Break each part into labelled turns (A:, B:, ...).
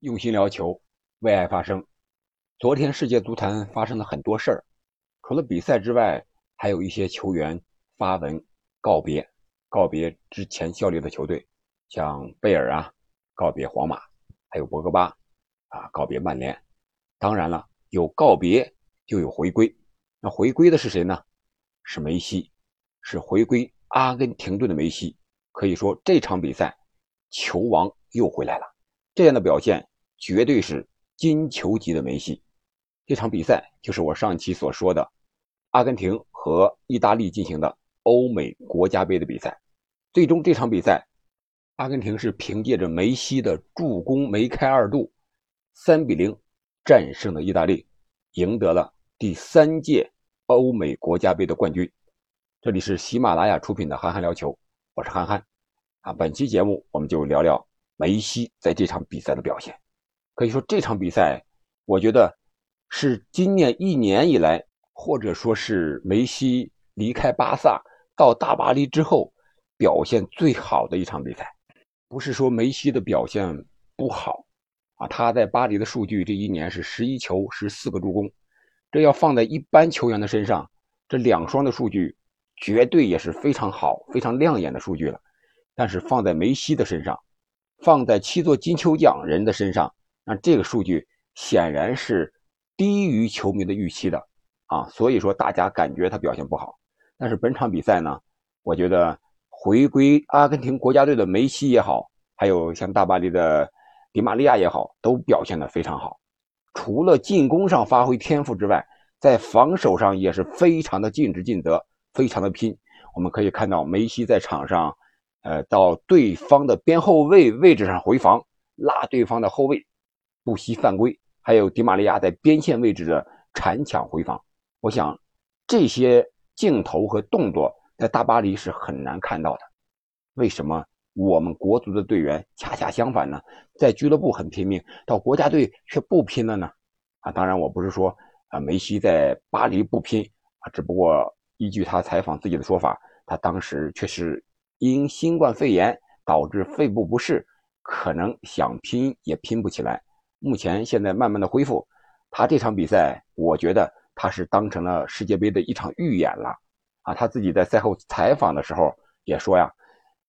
A: 用心聊球，为爱发声。昨天世界足坛发生了很多事儿，除了比赛之外，还有一些球员发文告别，告别之前效力的球队，像贝尔啊，告别皇马；还有博格巴啊，告别曼联。当然了，有告别就有回归。那回归的是谁呢？是梅西，是回归阿根廷队的梅西。可以说这场比赛，球王又回来了。这样的表现。绝对是金球级的梅西。这场比赛就是我上期所说的，阿根廷和意大利进行的欧美国家杯的比赛。最终这场比赛，阿根廷是凭借着梅西的助攻梅开二度，三比零战胜了意大利，赢得了第三届欧美国家杯的冠军。这里是喜马拉雅出品的《憨憨聊球》，我是憨憨。啊，本期节目我们就聊聊梅西在这场比赛的表现。可以说这场比赛，我觉得是今年一年以来，或者说是梅西离开巴萨到大巴黎之后表现最好的一场比赛。不是说梅西的表现不好啊，他在巴黎的数据这一年是十一球十四个助攻，这要放在一般球员的身上，这两双的数据绝对也是非常好、非常亮眼的数据了。但是放在梅西的身上，放在七座金球奖人的身上。那这个数据显然是低于球迷的预期的啊，所以说大家感觉他表现不好。但是本场比赛呢，我觉得回归阿根廷国家队的梅西也好，还有像大巴黎的迪玛利亚也好，都表现的非常好。除了进攻上发挥天赋之外，在防守上也是非常的尽职尽责，非常的拼。我们可以看到梅西在场上，呃，到对方的边后卫位置上回防，拉对方的后卫。不惜犯规，还有迪玛利亚在边线位置的铲抢回防，我想这些镜头和动作在大巴黎是很难看到的。为什么我们国足的队员恰恰相反呢？在俱乐部很拼命，到国家队却不拼了呢？啊，当然我不是说啊梅西在巴黎不拼啊，只不过依据他采访自己的说法，他当时却是因新冠肺炎导致肺部不适，可能想拼也拼不起来。目前现在慢慢的恢复，他这场比赛，我觉得他是当成了世界杯的一场预演了，啊，他自己在赛后采访的时候也说呀，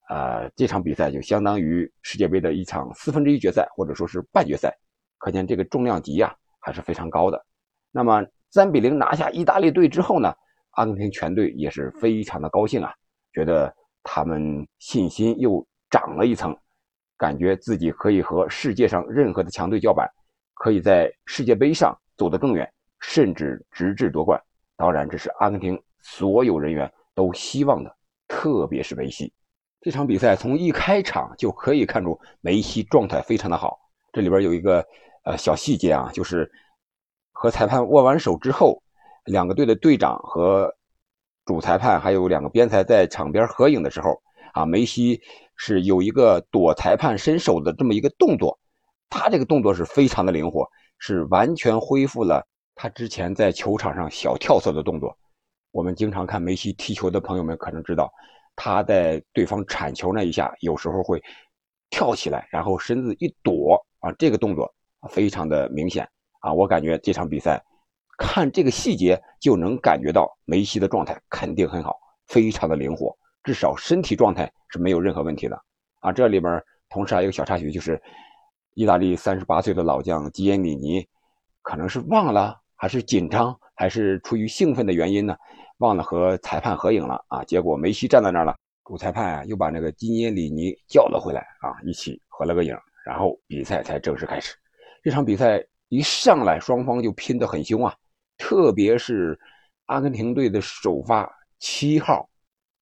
A: 呃，这场比赛就相当于世界杯的一场四分之一决赛或者说是半决赛，可见这个重量级呀还是非常高的。那么三比零拿下意大利队之后呢，阿根廷全队也是非常的高兴啊，觉得他们信心又涨了一层。感觉自己可以和世界上任何的强队叫板，可以在世界杯上走得更远，甚至直至夺冠。当然，这是阿根廷所有人员都希望的，特别是梅西。这场比赛从一开场就可以看出梅西状态非常的好。这里边有一个呃小细节啊，就是和裁判握完手之后，两个队的队长和主裁判还有两个边裁在场边合影的时候。啊，梅西是有一个躲裁判伸手的这么一个动作，他这个动作是非常的灵活，是完全恢复了他之前在球场上小跳蚤的动作。我们经常看梅西踢球的朋友们可能知道，他在对方铲球那一下，有时候会跳起来，然后身子一躲啊，这个动作非常的明显啊。我感觉这场比赛看这个细节就能感觉到梅西的状态肯定很好，非常的灵活。至少身体状态是没有任何问题的啊！这里边同时还有个小插曲，就是意大利三十八岁的老将基耶里尼，可能是忘了，还是紧张，还是出于兴奋的原因呢？忘了和裁判合影了啊！结果梅西站在那儿了，主裁判啊又把那个基耶里尼叫了回来啊，一起合了个影，然后比赛才正式开始。这场比赛一上来，双方就拼得很凶啊，特别是阿根廷队的首发七号。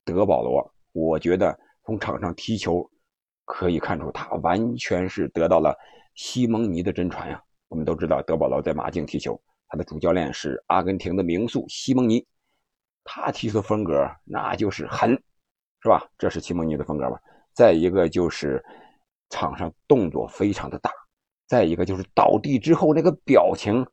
A: 德保罗，我觉得从场上踢球可以看出，他完全是得到了西蒙尼的真传呀。我们都知道，德保罗在马竞踢球，他的主教练是阿根廷的名宿西蒙尼，他踢球风格那就是狠，是吧？这是西蒙尼的风格吧？再一个就是场上动作非常的大，再一个就是倒地之后那个表情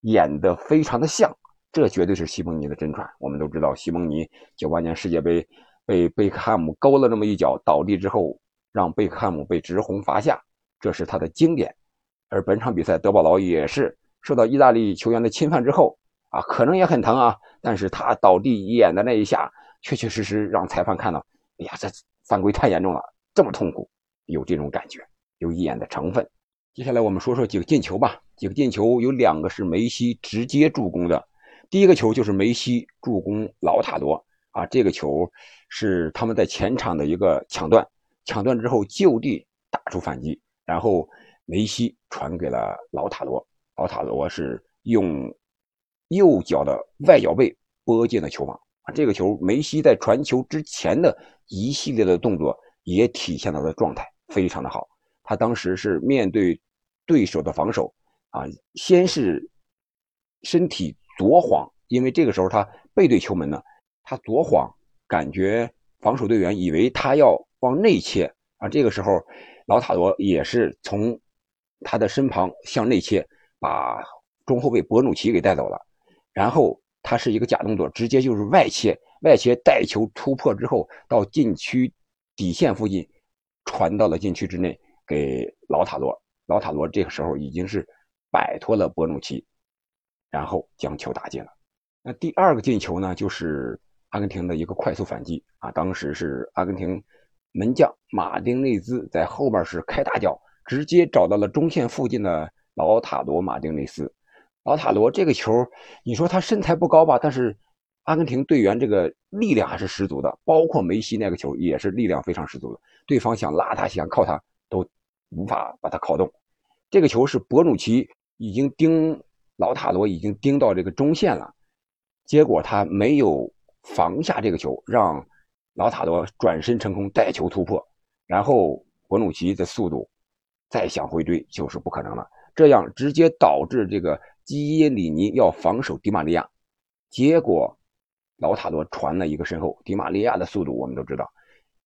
A: 演得非常的像。这绝对是西蒙尼的真传。我们都知道，西蒙尼九八年世界杯被贝克汉姆勾了这么一脚，倒地之后让贝克汉姆被直红罚下，这是他的经典。而本场比赛，德保劳也是受到意大利球员的侵犯之后啊，可能也很疼啊，但是他倒地演的那一下，确确实实让裁判看到，哎呀，这犯规太严重了，这么痛苦，有这种感觉，有演的成分。接下来我们说说几个进球吧，几个进球有两个是梅西直接助攻的，第一个球就是梅西助攻老塔罗啊，这个球是他们在前场的一个抢断，抢断之后就地打出反击，然后。梅西传给了老塔罗，老塔罗是用右脚的外脚背拨进了球网啊！这个球，梅西在传球之前的一系列的动作也体现了他的状态非常的好。他当时是面对对手的防守啊，先是身体左晃，因为这个时候他背对球门呢，他左晃，感觉防守队员以为他要往内切啊，这个时候老塔罗也是从。他的身旁向内切，把中后卫博努奇给带走了，然后他是一个假动作，直接就是外切，外切带球突破之后到禁区底线附近，传到了禁区之内给老塔罗，老塔罗这个时候已经是摆脱了博努奇，然后将球打进了。那第二个进球呢，就是阿根廷的一个快速反击啊，当时是阿根廷门将马丁内兹在后面是开大脚。直接找到了中线附近的老塔罗马丁内斯，老塔罗这个球，你说他身材不高吧？但是阿根廷队员这个力量还是十足的，包括梅西那个球也是力量非常十足的。对方想拉他、想靠他，都无法把他靠动。这个球是博努奇已经盯老塔罗，已经盯到这个中线了，结果他没有防下这个球，让老塔罗转身成功带球突破，然后博努奇的速度。再想回追就是不可能了，这样直接导致这个基耶里尼要防守迪玛利亚，结果老塔罗传了一个身后，迪玛利亚的速度我们都知道，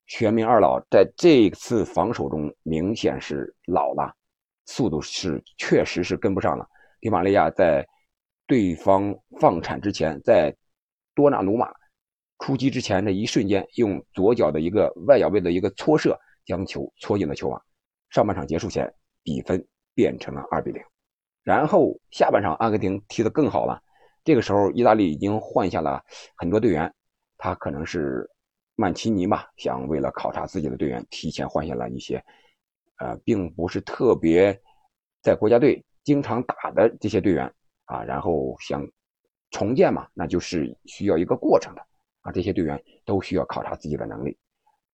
A: 全民二老在这次防守中明显是老了，速度是确实是跟不上了。迪玛利亚在对方放铲之前，在多纳鲁马出击之前的一瞬间，用左脚的一个外脚背的一个搓射，将球搓进了球网。上半场结束前，比分变成了二比零。然后下半场，阿根廷踢得更好了。这个时候，意大利已经换下了很多队员，他可能是曼奇尼吧，想为了考察自己的队员，提前换下了一些，呃，并不是特别在国家队经常打的这些队员啊。然后想重建嘛，那就是需要一个过程的啊。这些队员都需要考察自己的能力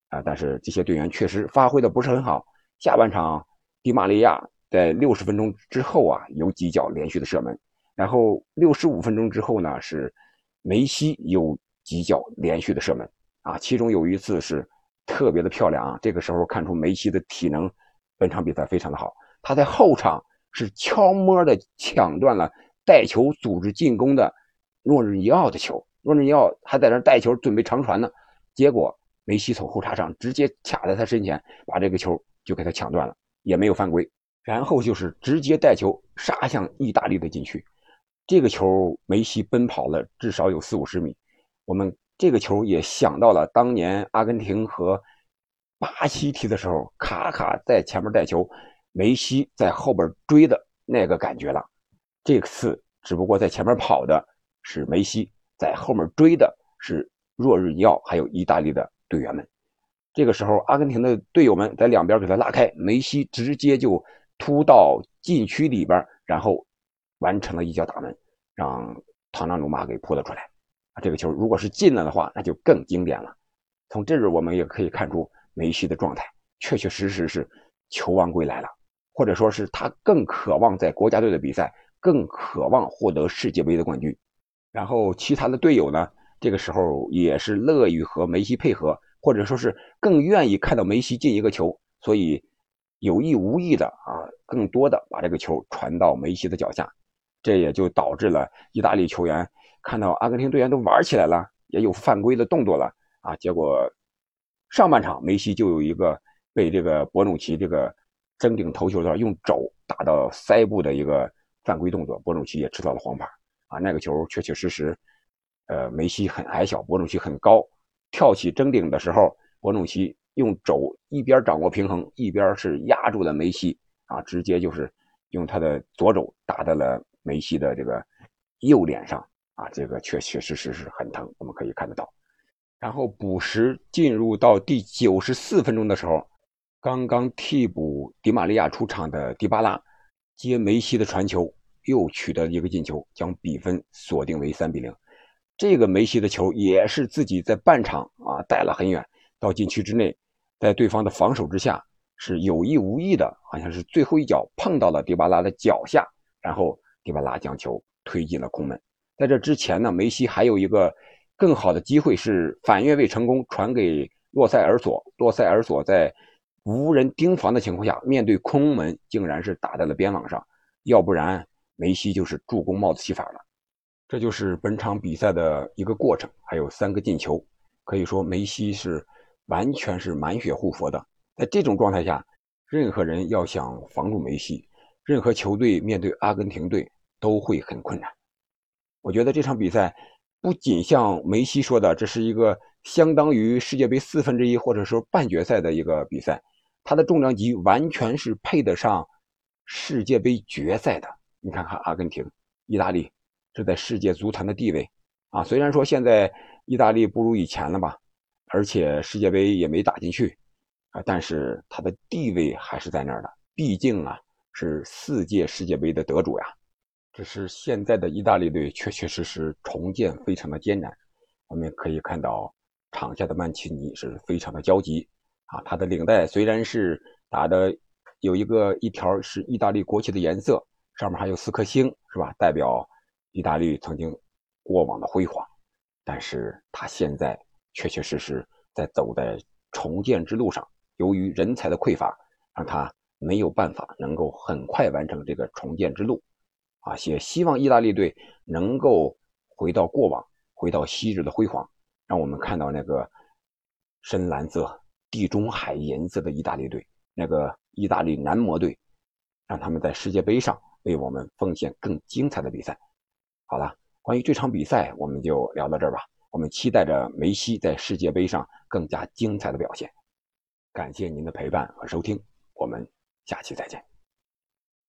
A: 啊。但是这些队员确实发挥的不是很好。下半场，迪玛利亚在六十分钟之后啊，有几脚连续的射门，然后六十五分钟之后呢，是梅西有几脚连续的射门啊，其中有一次是特别的漂亮啊，这个时候看出梅西的体能，本场比赛非常的好，他在后场是悄摸的抢断了带球组织进攻的诺日尼奥的球，诺日尼奥还在那带球准备长传呢，结果梅西从后插上直接卡在他身前，把这个球。就给他抢断了，也没有犯规，然后就是直接带球杀向意大利的禁区。这个球梅西奔跑了至少有四五十米。我们这个球也想到了当年阿根廷和巴西踢的时候，卡卡在前面带球，梅西在后边追的那个感觉了。这次只不过在前面跑的是梅西，在后面追的是若日尼奥还有意大利的队员们。这个时候，阿根廷的队友们在两边给他拉开，梅西直接就突到禁区里边，然后完成了一脚打门，让唐纳鲁马给扑了出来。啊，这个球如果是进了的话，那就更经典了。从这儿我们也可以看出梅西的状态，确确实实是球王归来了，或者说是他更渴望在国家队的比赛，更渴望获得世界杯的冠军。然后其他的队友呢，这个时候也是乐于和梅西配合。或者说是更愿意看到梅西进一个球，所以有意无意的啊，更多的把这个球传到梅西的脚下，这也就导致了意大利球员看到阿根廷队员都玩起来了，也有犯规的动作了啊。结果上半场梅西就有一个被这个博努奇这个争顶头球的时候用肘打到腮部的一个犯规动作，博努奇也吃到了黄牌啊。那个球确确实实，呃，梅西很矮小，博努奇很高。跳起争顶的时候，博努奇用肘一边掌握平衡，一边是压住了梅西啊，直接就是用他的左肘打在了梅西的这个右脸上啊，这个确确实实是很疼，我们可以看得到。然后补时进入到第九十四分钟的时候，刚刚替补迪玛利亚出场的迪巴拉接梅西的传球，又取得一个进球，将比分锁定为三比零。这个梅西的球也是自己在半场啊带了很远到禁区之内，在对方的防守之下。是有意无意的，好像是最后一脚碰到了迪巴拉的脚下，然后迪巴拉将球推进了空门。在这之前呢，梅西还有一个更好的机会是反越位成功，传给洛塞尔索。洛塞尔索在无人盯防的情况下，面对空门，竟然是打在了边网上。要不然梅西就是助攻帽子戏法了。这就是本场比赛的一个过程，还有三个进球，可以说梅西是完全是满血护佛的。在这种状态下，任何人要想防住梅西，任何球队面对阿根廷队都会很困难。我觉得这场比赛不仅像梅西说的，这是一个相当于世界杯四分之一或者说半决赛的一个比赛，他的重量级完全是配得上世界杯决赛的。你看看阿根廷、意大利，这在世界足坛的地位啊，虽然说现在意大利不如以前了吧，而且世界杯也没打进去。啊，但是他的地位还是在那儿的，毕竟啊是四届世界杯的得主呀。只是现在的意大利队确确实实重建非常的艰难，我们可以看到场下的曼奇尼是非常的焦急啊。他的领带虽然是打的有一个一条是意大利国旗的颜色，上面还有四颗星，是吧？代表意大利曾经过往的辉煌，但是他现在确确实实在走在重建之路上。由于人才的匮乏，让他没有办法能够很快完成这个重建之路，啊，也希望意大利队能够回到过往，回到昔日的辉煌，让我们看到那个深蓝色、地中海颜色的意大利队，那个意大利男模队，让他们在世界杯上为我们奉献更精彩的比赛。好了，关于这场比赛，我们就聊到这儿吧。我们期待着梅西在世界杯上更加精彩的表现。感谢您的陪伴和收听，我们下期再见。